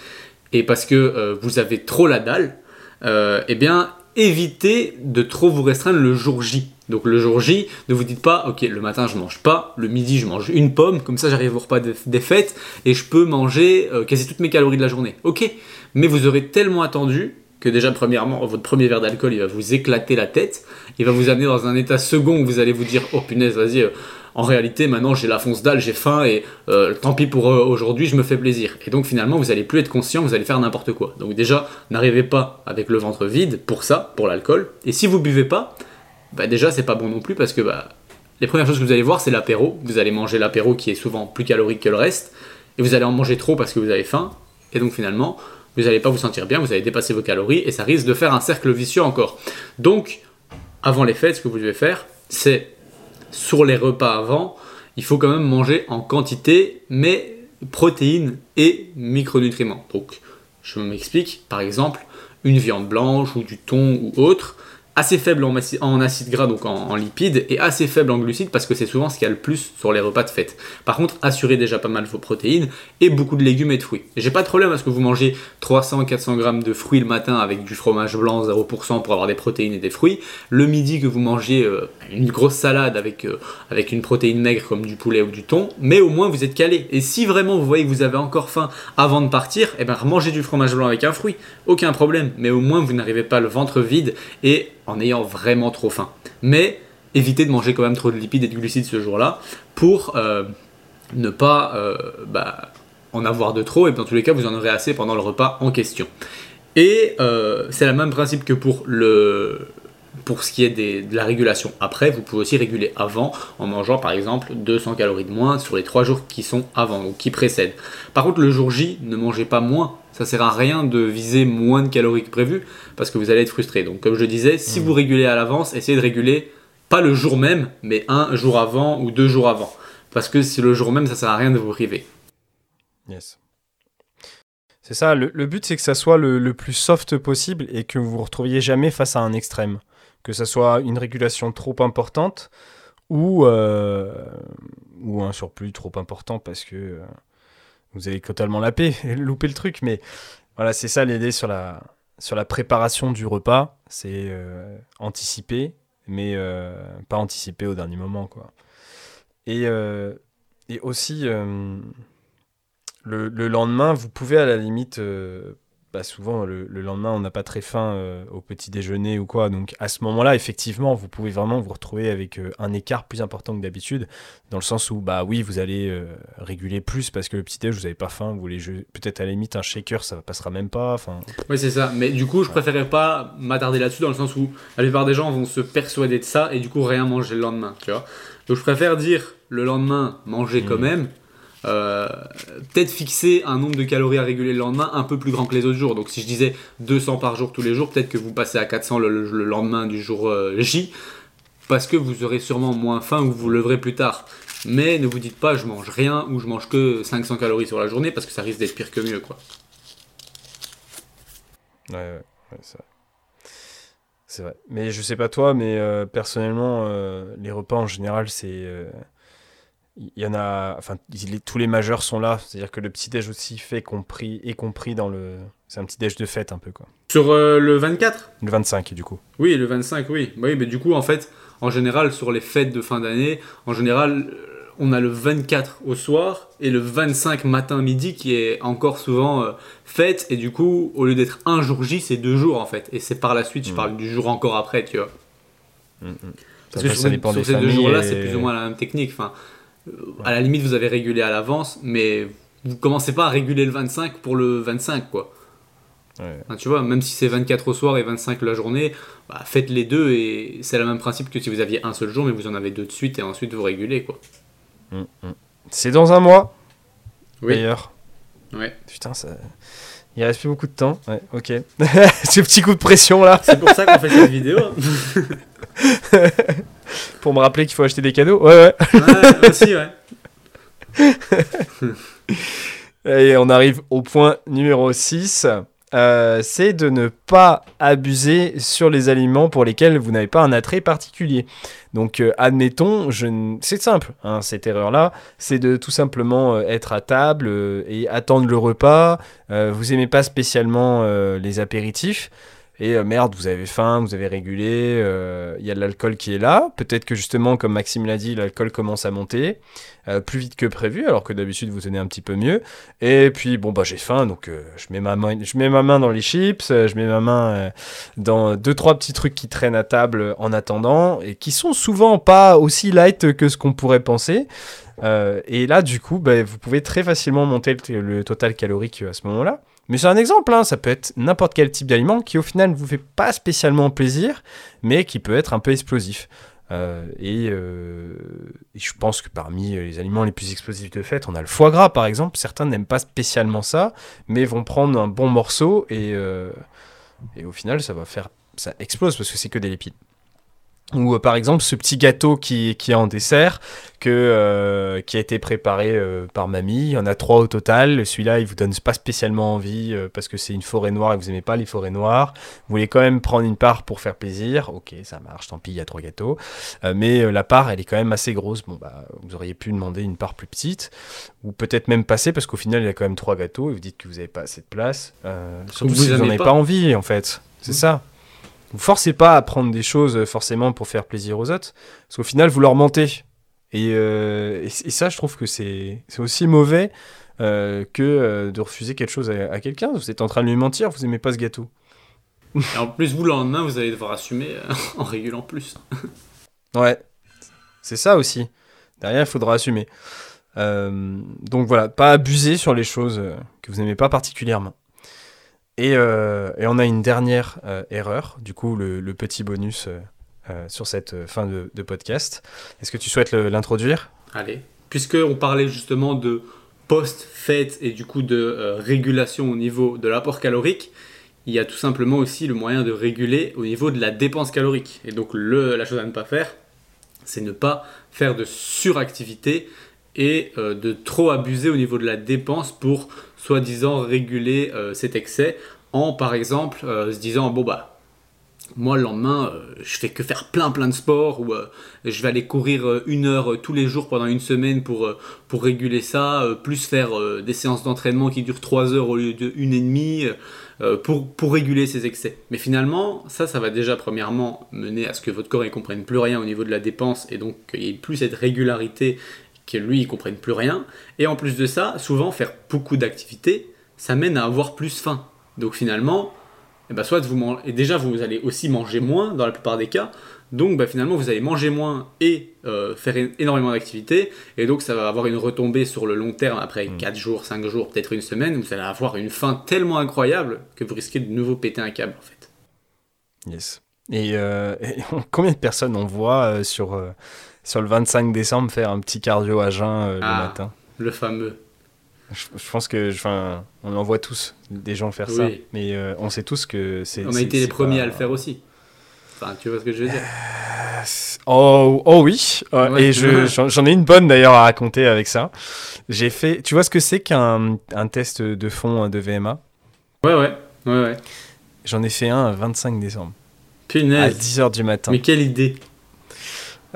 et parce que euh, vous avez trop la dalle, euh, eh bien, évitez de trop vous restreindre le jour J. Donc le jour J, ne vous dites pas, ok, le matin je mange pas, le midi je mange une pomme, comme ça j'arrive au repas des fêtes et je peux manger euh, quasi toutes mes calories de la journée. Ok, mais vous aurez tellement attendu que déjà premièrement votre premier verre d'alcool il va vous éclater la tête, il va vous amener dans un état second où vous allez vous dire oh punaise vas-y en réalité, maintenant j'ai la fonce dalle, j'ai faim et euh, tant pis pour euh, aujourd'hui, je me fais plaisir. Et donc finalement, vous allez plus être conscient, vous allez faire n'importe quoi. Donc déjà, n'arrivez pas avec le ventre vide pour ça, pour l'alcool. Et si vous buvez pas, bah déjà c'est pas bon non plus parce que bah, les premières choses que vous allez voir, c'est l'apéro. Vous allez manger l'apéro qui est souvent plus calorique que le reste. Et vous allez en manger trop parce que vous avez faim. Et donc finalement, vous n'allez pas vous sentir bien, vous allez dépasser vos calories et ça risque de faire un cercle vicieux encore. Donc, avant les fêtes, ce que vous devez faire, c'est sur les repas avant, il faut quand même manger en quantité, mais protéines et micronutriments. Donc, je m'explique, par exemple, une viande blanche ou du thon ou autre, assez faible en, acide gras, donc en, lipides, et assez faible en glucides, parce que c'est souvent ce qu'il y a le plus sur les repas de fête. Par contre, assurez déjà pas mal vos protéines, et beaucoup de légumes et de fruits. J'ai pas de problème à ce que vous mangez 300-400 grammes de fruits le matin avec du fromage blanc 0% pour avoir des protéines et des fruits. Le midi, que vous mangez euh, une grosse salade avec, euh, avec une protéine maigre comme du poulet ou du thon, mais au moins vous êtes calé. Et si vraiment vous voyez que vous avez encore faim avant de partir, et eh ben mangez du fromage blanc avec un fruit, aucun problème, mais au moins vous n'arrivez pas le ventre vide et en ayant vraiment trop faim. Mais évitez de manger quand même trop de lipides et de glucides ce jour-là pour euh, ne pas euh, bah, en avoir de trop et dans tous les cas vous en aurez assez pendant le repas en question. Et euh, c'est le même principe que pour le, pour ce qui est de la régulation après, vous pouvez aussi réguler avant en mangeant par exemple 200 calories de moins sur les 3 jours qui sont avant, donc qui précèdent. Par contre, le jour J, ne mangez pas moins. Ça sert à rien de viser moins de calories que prévu parce que vous allez être frustré. Donc, comme je disais, si mmh. vous régulez à l'avance, essayez de réguler pas le jour même, mais un jour avant ou deux jours avant. Parce que si le jour même, ça sert à rien de vous priver. Yes. C'est ça, le, but c'est que ça soit le, le, plus soft possible et que vous vous retrouviez jamais face à un extrême que ce soit une régulation trop importante ou, euh, ou un surplus trop important parce que euh, vous avez totalement la paix loupé le truc. Mais voilà, c'est ça l'idée sur la, sur la préparation du repas. C'est euh, anticiper, mais pas anticiper au dernier moment. Quoi. Et, et aussi, le, le, lendemain, vous pouvez à la limite bah, souvent le, lendemain on n'a pas très faim euh, au petit déjeuner ou quoi. Donc à ce moment-là, effectivement, vous pouvez vraiment vous retrouver avec euh, un écart plus important que d'habitude, dans le sens où bah oui, vous allez euh, réguler plus parce que le petit déj vous n'avez pas faim, vous voulez peut-être à la limite un shaker, ça passera même pas. Enfin. Oui c'est ça. Mais du coup, je préférerais pas m'attarder là-dessus dans le sens où la plupart des gens vont se persuader de ça et du coup rien manger le lendemain, tu vois. Donc je préfère dire le lendemain manger quand mmh. même euh, peut-être fixer un nombre de calories à réguler le lendemain un peu plus grand que les autres jours. Donc si je disais 200 par jour tous les jours, peut-être que vous passez à 400 le, lendemain du jour euh, J, parce que vous aurez sûrement moins faim ou vous leverez plus tard. Mais ne vous dites pas je mange rien ou je mange que 500 calories sur la journée parce que ça risque d'être pire que mieux quoi. Ouais, ouais, ouais c'est vrai. C'est vrai. Mais je sais pas toi, mais euh, personnellement, les repas en général, c'est il y en a, enfin, tous les majeurs sont là. C'est-à-dire que le petit déj aussi fait compris, est compris dans le. C'est un petit déj de fête un peu quoi. Sur euh, le 24 Le 25 du coup. Oui, le 25, oui. Oui, mais du coup, en fait, en général, sur les fêtes de fin d'année, en général, euh, on a le 24 au soir et le 25 matin midi qui est encore souvent euh, fête. Et du coup, au lieu d'être un jour J, c'est deux jours en fait. Et c'est par la suite, je mm. parle du jour encore après, tu vois. Mm, mm. Parce que ça sur, ces deux jours-là, c'est plus ou moins la même technique. Enfin, à la limite, vous avez régulé à l'avance, mais vous commencez pas à réguler le 25 pour le 25, quoi. tu vois, même si c'est 24 au soir et 25 la journée, bah, faites les deux et c'est le même principe que si vous aviez un seul jour, mais vous en avez deux de suite et ensuite vous régulez, quoi. Mm, mm. C'est dans un mois, oui. d'ailleurs. Ouais. Putain, ça... il reste plus beaucoup de temps. Ouais, ok. Ce petit coup de pression là. C'est pour ça qu'on fait cette vidéo. pour me rappeler qu'il faut acheter des cadeaux. Ouais, ouais. ouais aussi, ouais. Et on arrive au point numéro 6. Euh, c'est de ne pas abuser sur les aliments pour lesquels vous n'avez pas un attrait particulier. Donc euh, admettons, je... c'est simple, hein, cette erreur-là, c'est de tout simplement euh, être à table et attendre le repas. vous aimez pas spécialement les apéritifs et euh, merde, vous avez faim, vous avez régulé, il euh, y a de l'alcool qui est là. Peut-être que justement, comme Maxime l'a dit, l'alcool commence à monter euh, plus vite que prévu, alors que d'habitude vous tenez un petit peu mieux. Et puis bon bah j'ai faim, donc je mets ma main, je mets ma main dans les chips, je mets ma main dans deux trois petits trucs qui traînent à table en attendant et qui sont souvent pas aussi light que ce qu'on pourrait penser. et là, du coup, bah, vous pouvez très facilement monter le total calorique à ce moment-là. Mais c'est un exemple, hein, ça peut être n'importe quel type d'aliment qui au final ne vous fait pas spécialement plaisir, mais qui peut être un peu explosif. Euh, euh, et, je pense que parmi les aliments les plus explosifs de fête, on a le foie gras par exemple. Certains n'aiment pas spécialement ça, mais vont prendre un bon morceau et, euh, et au final ça va faire ça explose parce que c'est que des lipides. Ou euh, par exemple ce petit gâteau qui, qui est en dessert, que, euh, qui a été préparé euh, par mamie. Il y en a trois au total. Celui-là, il vous donne pas spécialement envie parce que c'est une forêt noire et vous aimez pas les forêts noires. Vous voulez quand même prendre une part pour faire plaisir. Ok, ça marche, tant pis, il y a trois gâteaux. mais la part, elle est quand même assez grosse. Bon, bah, vous auriez pu demander une part plus petite. Ou peut-être même passer parce qu'au final, il y a quand même trois gâteaux et vous dites que vous n'avez pas assez de place. surtout si vous n'en avez pas. envie, en fait. C'est mmh. ça. Vous forcez pas à prendre des choses euh, forcément pour faire plaisir aux autres, parce qu'au final, vous leur mentez. Et, euh, ça, je trouve que c'est aussi mauvais euh, que de refuser quelque chose à, quelqu'un. Vous êtes en train de lui mentir, vous aimez pas ce gâteau. Et en plus, vous, le lendemain, vous allez devoir assumer en régulant plus. ouais, c'est ça aussi. Derrière, il faudra assumer. donc voilà, pas abuser sur les choses que vous n'aimez pas particulièrement. Euh, et, on a une dernière euh, erreur, du coup, le, petit bonus euh, sur cette fin de, podcast. Est-ce que tu souhaites l'introduire? Allez. Puisqu'on parlait justement de post-fête et du coup de régulation au niveau de l'apport calorique, il y a tout simplement aussi le moyen de réguler au niveau de la dépense calorique. Et donc la chose à ne pas faire, c'est ne pas faire de suractivité et de trop abuser au niveau de la dépense pour soi-disant réguler euh, cet excès en par exemple euh, se disant bon bah moi le lendemain euh, je fais que faire plein plein de sport ou je vais aller courir une heure tous les jours pendant une semaine pour, réguler ça plus faire des séances d'entraînement qui durent trois heures au lieu d'une et demie pour, pour réguler ces excès. Mais finalement ça ça va déjà premièrement mener à ce que votre corps ne comprenne plus rien au niveau de la dépense et donc qu'il n'y ait plus cette régularité que lui, il comprenne plus rien. Et en plus de ça, souvent, faire beaucoup d'activités, ça mène à avoir plus faim. Donc finalement, et eh ben, soit vous mangez, et déjà vous allez aussi manger moins dans la plupart des cas, donc bah, finalement vous allez manger moins et euh, faire énormément d'activités, et donc ça va avoir une retombée sur le long terme après 4 mm. jours, 5 jours, peut-être une semaine, vous allez avoir une faim tellement incroyable que vous risquez de nouveau péter un câble en fait. Yes. Et, euh, combien de personnes on voit euh, sur, sur le 25 décembre faire un petit cardio à jeun le ah, matin Le fameux. Je, pense que, enfin, on en voit tous des gens faire ça, mais on sait tous que c'est. On a été les premiers à le faire aussi. Enfin, tu vois ce que je veux dire Oh, oh oui, et j'en ai une bonne d'ailleurs à raconter avec ça. J'ai fait, tu vois ce que c'est qu'un un test de fond de VMA Ouais, ouais, ouais, ouais. J'en ai fait un le 25 décembre. Punaise. À 10h du matin. Mais quelle idée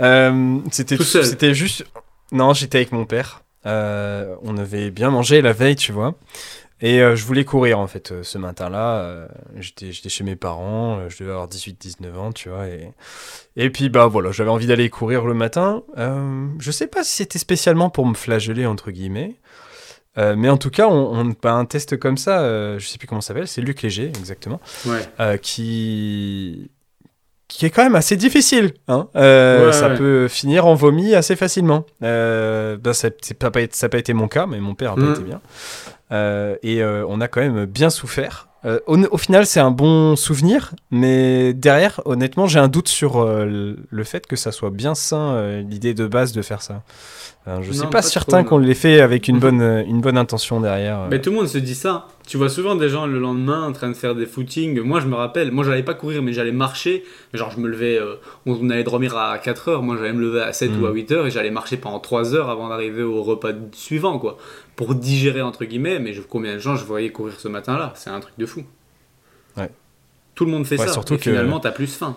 euh, C'était C'était juste. Non, j'étais avec mon père. Euh, on avait bien mangé la veille, tu vois. Et euh, je voulais courir en fait euh, ce matin-là. Euh, j'étais, chez mes parents, je devais avoir 18-19 ans, tu vois. Et, et puis bah voilà, j'avais envie d'aller courir le matin. je sais pas si c'était spécialement pour me flageller entre guillemets. mais en tout cas, on, on bah, un test comme ça, je sais plus comment ça s'appelle, c'est Luc Léger, exactement, ouais. qui qui est quand même assez difficile. Hein. ça peut finir en vomi assez facilement. Euh, bah, ça n'a pas, pas, été mon cas, mais mon père a pas mm. été bien. Euh, et euh, on a quand même bien souffert. Euh, au, final, c'est un bon souvenir, mais derrière, honnêtement, j'ai un doute sur le fait que ça soit bien sain, l'idée de base de faire ça. je ne suis pas, certain qu'on l'ait fait avec une bonne, une bonne intention derrière. Mais tout le monde se dit ça. Tu vois souvent des gens le lendemain en train de faire des footings. Moi, je me rappelle, moi, j'allais pas courir, mais j'allais marcher. Genre, je me levais, on allait dormir à 4 heures. Moi, j'allais me lever à 7 ou à 8 mm. heures et j'allais marcher pendant 3 heures avant d'arriver au repas suivant, quoi pour digérer entre guillemets, mais je, combien de gens je voyais courir ce matin-là? C'est un truc de fou. Ouais. Tout le monde fait ça. Surtout et que... finalement, t'as plus faim.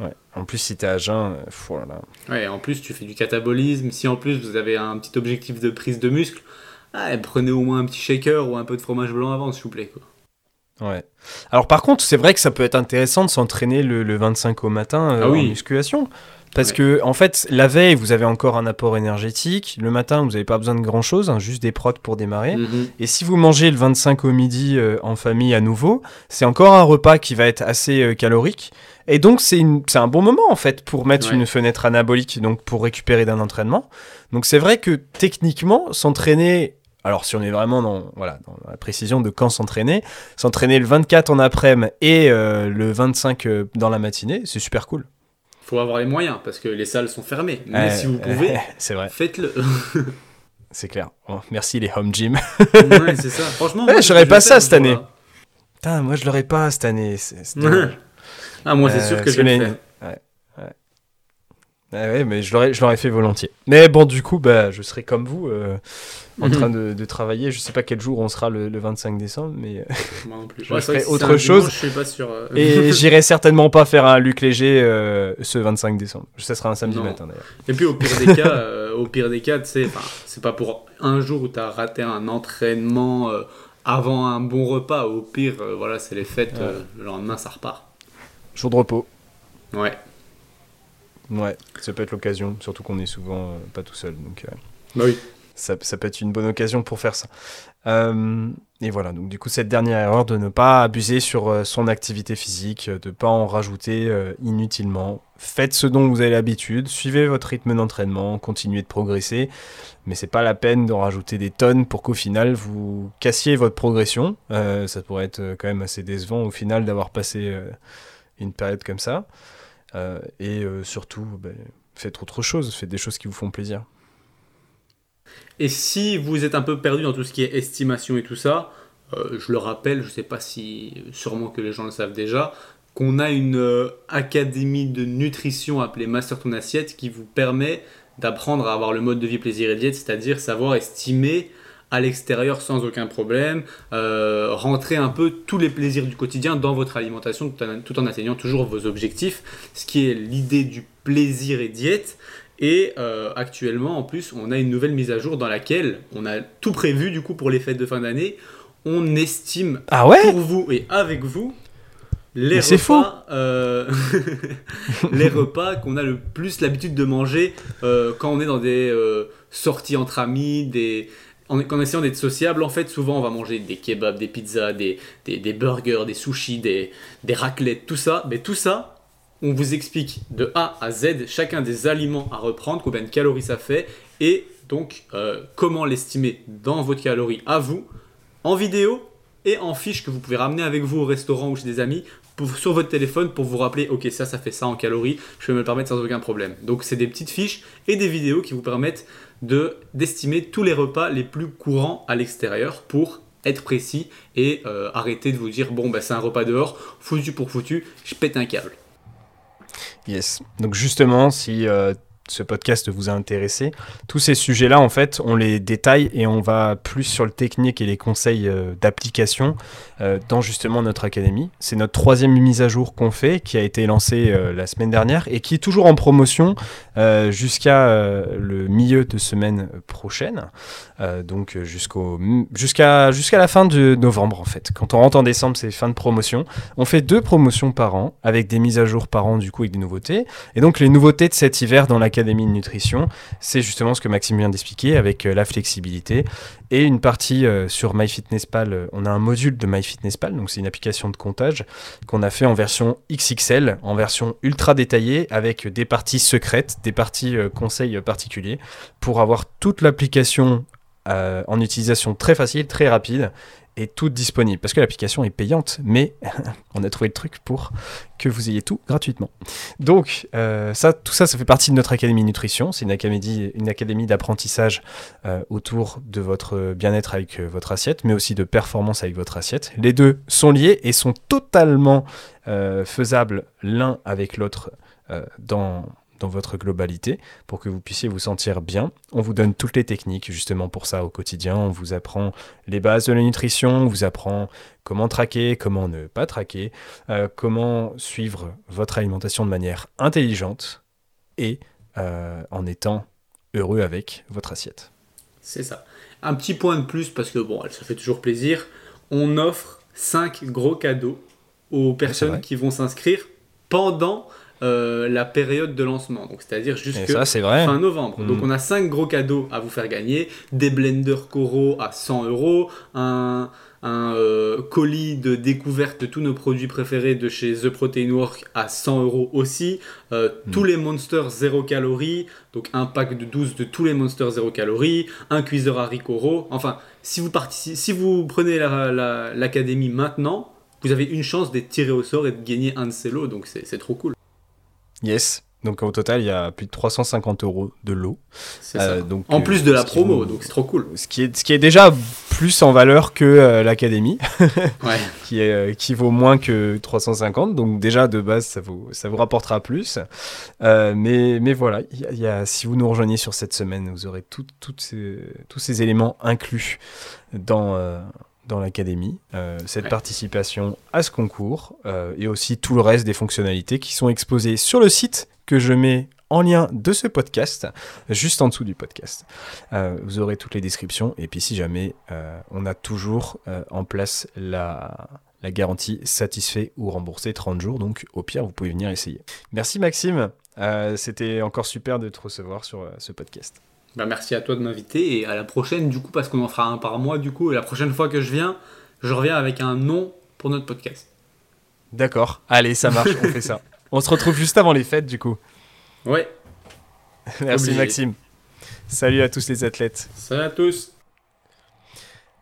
Ouais. En plus, si t'es à jeun, voilà. Euh, ouais, en plus, tu fais du catabolisme. Si en plus vous avez un petit objectif de prise de muscle, ah, prenez au moins un petit shaker ou un peu de fromage blanc avant, s'il vous plaît. Quoi. Ouais. Alors par contre, c'est vrai que ça peut être intéressant de s'entraîner le, 25 au matin euh, ah en musculation. Parce que, en fait, la veille, vous avez encore un apport énergétique. Le matin, vous n'avez pas besoin de grand chose, hein, juste des protes pour démarrer. Mhm. Et si vous mangez le 25 au midi euh, en famille à nouveau, c'est encore un repas qui va être assez euh, calorique. Et donc, c'est un bon moment, en fait, pour mettre une fenêtre anabolique, donc pour récupérer d'un entraînement. Donc, c'est vrai que techniquement, s'entraîner alors si on est vraiment dans, voilà, dans la précision de quand s'entraîner, s'entraîner le 24 en après-midi et euh, le 25 dans la matinée, c'est super cool faut avoir les moyens parce que les salles sont fermées. Mais si vous pouvez, faites-le. c'est clair. merci les home gym. ouais, c'est ça. Franchement, ouais, j'aurais pas ça cette année. Putain, moi je l'aurais pas cette année. ah, moi c'est sûr que je l'ai. Ouais, ouais. mais je l'aurais fait volontiers. Mais bon, du coup, bah, je serai comme vous. Euh, en train de, de, travailler. Je sais pas quel jour on sera le, 25 décembre, mais euh, Moi non plus. je ferai autre chose. je suis pas sûr. Euh. et j'irai certainement pas faire un Luc Léger euh, ce 25 décembre. Ça sera un samedi matin d'ailleurs. Et puis au pire des cas, au pire des cas, c'est pas pour un jour où tu as raté un entraînement avant un bon repas. Au pire, voilà, c'est les fêtes. le lendemain, ça repart. Jour de repos. Ouais. Ouais, ça peut être l'occasion, surtout qu'on est souvent pas tout seul. Donc, Bah oui ça, peut être une bonne occasion pour faire ça. Euh, et voilà, donc du coup, cette dernière erreur de ne pas abuser sur euh, son activité physique, de ne pas en rajouter euh, inutilement. Faites ce dont vous avez l'habitude, suivez votre rythme d'entraînement, continuez de progresser, mais c'est pas la peine d'en rajouter des tonnes pour qu'au final vous cassiez votre progression. ça pourrait être quand même assez décevant au final d'avoir passé une période comme ça. Et surtout, ben, faites autre chose, faites des choses qui vous font plaisir. Et si vous êtes un peu perdu dans tout ce qui est estimation et tout ça, euh, je le rappelle, je ne sais pas si sûrement que les gens le savent déjà, qu'on a une euh, académie de nutrition appelée Master Ton Assiette qui vous permet d'apprendre à avoir le mode de vie plaisir et diète, c'est-à-dire savoir estimer à l'extérieur sans aucun problème, euh, rentrer un peu tous les plaisirs du quotidien dans votre alimentation tout en atteignant toujours vos objectifs, ce qui est l'idée du plaisir et diète. Et euh, actuellement, en plus, on a une nouvelle mise à jour dans laquelle on a tout prévu du coup pour les fêtes de fin d'année. On estime ah ouais? pour vous et avec vous les repas, euh, les repas qu'on a le plus l'habitude de manger euh, quand on est dans des sorties entre amis, des, en, essayant d'être sociable, en fait, souvent on va manger des kebabs, des pizzas, des, burgers, des sushis, des, raclettes, tout ça. Mais tout ça, on vous explique de A à Z chacun des aliments à reprendre, combien de calories ça fait, et donc euh, comment l'estimer dans votre calorie à vous, en vidéo et en fiche que vous pouvez ramener avec vous au restaurant ou chez des amis sur votre téléphone pour vous rappeler, ok, ça, ça fait ça en calories, je vais me le permettre sans aucun problème. Donc, c'est des petites fiches et des vidéos qui vous permettent de d'estimer tous les repas les plus courants à l'extérieur pour être précis et euh, arrêter de vous dire, bon, bah, c'est un repas dehors, foutu pour foutu, je pète un câble. Yes. Donc justement, si euh, ce podcast vous a intéressé. Tous ces sujets-là, en fait, on les détaille et on va plus sur le technique et les conseils euh, d'application euh, dans justement notre académie. C'est notre troisième mise à jour qu'on fait, qui a été lancée euh, la semaine dernière et qui est toujours en promotion jusqu'à le milieu de semaine prochaine, donc jusqu'au jusqu'à jusqu'à la fin de novembre en fait. Quand on rentre en décembre, c'est fin de promotion. On fait deux promotions par an avec des mises à jour par an du coup avec des nouveautés. Et donc les nouveautés de cet hiver dans la Académie de Nutrition, c'est justement ce que Maxime vient d'expliquer avec euh, la flexibilité et une partie euh, sur MyFitnessPal. Euh, on a un module de MyFitnessPal, donc c'est une application de comptage qu'on a fait en version XXL, en version ultra détaillée avec des parties secrètes, des parties conseils particuliers pour avoir toute l'application en utilisation très facile, très rapide est toute disponible parce que l'application est payante, mais on a trouvé le truc pour que vous ayez tout gratuitement. Donc, euh, ça, tout ça, ça fait partie de notre académie nutrition. C'est une académie, une académie d'apprentissage euh, autour de votre bien-être avec euh, votre assiette, mais aussi de performance avec votre assiette. Les deux sont liés et sont totalement faisables l'un avec l'autre dans dans votre globalité pour que vous puissiez vous sentir bien. On vous donne toutes les techniques justement pour ça au quotidien. On vous apprend les bases de la nutrition, on vous apprend comment traquer, comment ne pas traquer, euh, comment suivre votre alimentation de manière intelligente et euh, en étant heureux avec votre assiette. C'est ça. Un petit point de plus parce que bon, ça fait toujours plaisir. On offre 5 gros cadeaux aux personnes qui vont s'inscrire pendant euh, la période de lancement, donc c'est-à-dire jusqu'à fin novembre. Donc hmm. on a 5 gros cadeaux à vous faire gagner, des blenders Coro à 100 euros, un, euh, colis de découverte de tous nos produits préférés de chez The Protein Work à 100 euros aussi, euh, hmm. tous les monsters 0 calories, donc un pack de 12 de tous les monsters 0 calories, un cuiseur à Ricoro, enfin si vous, si vous prenez l'académie maintenant, vous avez une chance d'être tiré au sort et de gagner un de ces lots, donc c'est trop cool. Yes. Donc au total, il y a plus de 350 euros de lot. Euh, donc, en plus de la promo, donc c'est trop cool. Ce qui, est, ce qui est déjà plus en valeur que euh, l'académie, qui, est, euh, qui vaut moins que 350. Donc déjà de base, ça vous, ça vous rapportera plus. mais, mais voilà, il y a, si vous nous rejoignez sur cette semaine, vous aurez tout, ces, tous ces éléments inclus dans dans l'académie, euh, cette participation à ce concours euh, et aussi tout le reste des fonctionnalités qui sont exposées sur le site que je mets en lien de ce podcast, juste en dessous du podcast. Euh, vous aurez toutes les descriptions et puis si jamais on a toujours en place la, la garantie satisfait ou remboursé 30 jours, donc au pire vous pouvez venir essayer. Merci Maxime, c'était encore super de te recevoir sur ce podcast. Bah, merci à toi de m'inviter et à la prochaine du coup parce qu'on en fera un par mois du coup et la prochaine fois que je viens, je reviens avec un nom pour notre podcast. D'accord. Allez, ça marche, on fait ça. On se retrouve juste avant les fêtes du coup. Ouais. merci Maxime. Salut à tous les athlètes. Salut à tous.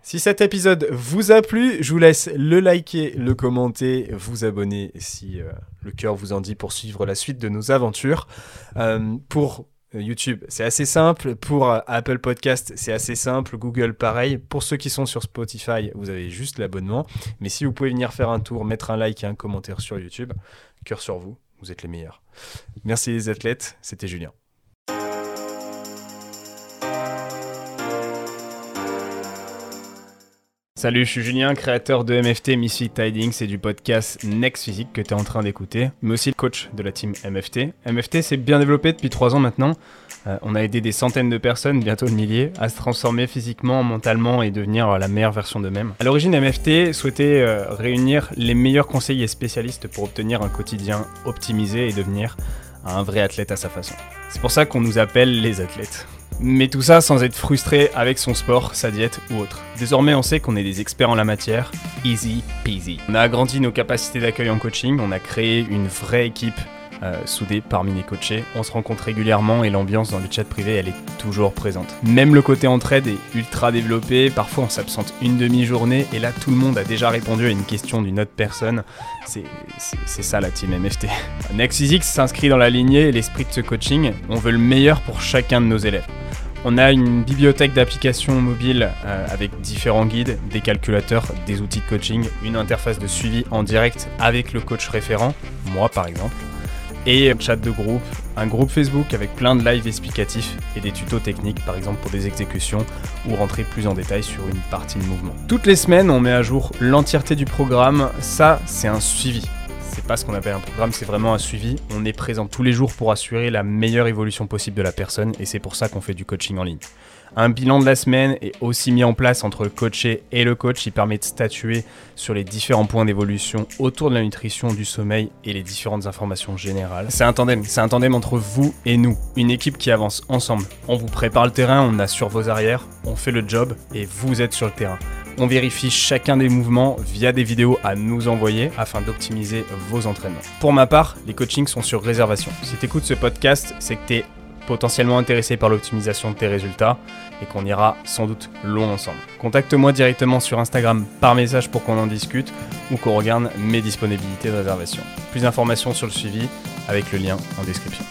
Si cet épisode vous a plu, je vous laisse le liker, le commenter, vous abonner si euh, le cœur vous en dit pour suivre la suite de nos aventures. Euh, pour YouTube, c'est assez simple. Pour euh, Apple Podcast, c'est assez simple. Google, pareil. Pour ceux qui sont sur Spotify, vous avez juste l'abonnement. Mais si vous pouvez venir faire un tour, mettre un like et un commentaire sur YouTube, cœur sur vous, vous êtes les meilleurs. Merci les athlètes, c'était Julien. Salut, je suis Julien, créateur de MFT Misfit Tidings et du podcast Next Physique que tu es en train d'écouter, mais aussi coach de la team MFT. MFT s'est bien développé depuis 3 ans maintenant. Euh, on a aidé des centaines de personnes, bientôt le millier, à se transformer physiquement, mentalement et devenir la meilleure version d'eux-mêmes. À l'origine, MFT souhaitait euh, réunir les meilleurs conseillers spécialistes pour obtenir un quotidien optimisé et devenir un vrai athlète à sa façon. C'est pour ça qu'on nous appelle les athlètes. Mais tout ça sans être frustré avec son sport, sa diète ou autre. Désormais, on sait qu'on est des experts en la matière, easy peasy. On a agrandi nos capacités d'accueil en coaching, on a créé une vraie équipe euh, soudée parmi les coachés. On se rencontre régulièrement et l'ambiance dans le chat privé, elle est toujours présente. Même le côté entraide est ultra développé. Parfois, on s'absente une demi-journée et là, tout le monde a déjà répondu à une question d'une autre personne. C'est ça la team MFT. Next Physics s'inscrit dans la lignée et l'esprit de ce coaching. On veut le meilleur pour chacun de nos élèves. On a une bibliothèque d'applications mobiles euh, avec différents guides, des calculateurs, des outils de coaching, une interface de suivi en direct avec le coach référent, moi par exemple et un chat de groupe, un groupe Facebook avec plein de lives explicatifs et des tutos techniques par exemple pour des exécutions ou rentrer plus en détail sur une partie de mouvement. Toutes les semaines on met à jour l'entièreté du programme, ça c'est un suivi. C'est pas ce qu'on appelle un programme, c'est vraiment un suivi. On est présent tous les jours pour assurer la meilleure évolution possible de la personne et c'est pour ça qu'on fait du coaching en ligne. Un bilan de la semaine est aussi mis en place entre le coaché et le coach. Il permet de statuer sur les différents points d'évolution autour de la nutrition, du sommeil et les différentes informations générales. C'est un tandem, c'est un tandem entre vous et nous. Une équipe qui avance ensemble. On vous prépare le terrain, on assure vos arrières, on fait le job et vous êtes sur le terrain. On vérifie chacun des mouvements via des vidéos à nous envoyer afin d'optimiser vos entraînements. Pour ma part, les coachings sont sur réservation. Si tu écoutes ce podcast, c'est que tu es potentiellement intéressé par l'optimisation de tes résultats et qu'on ira sans doute long ensemble. Contacte-moi directement sur Instagram par message pour qu'on en discute ou qu'on regarde mes disponibilités de réservation. Plus d'informations sur le suivi avec le lien en description.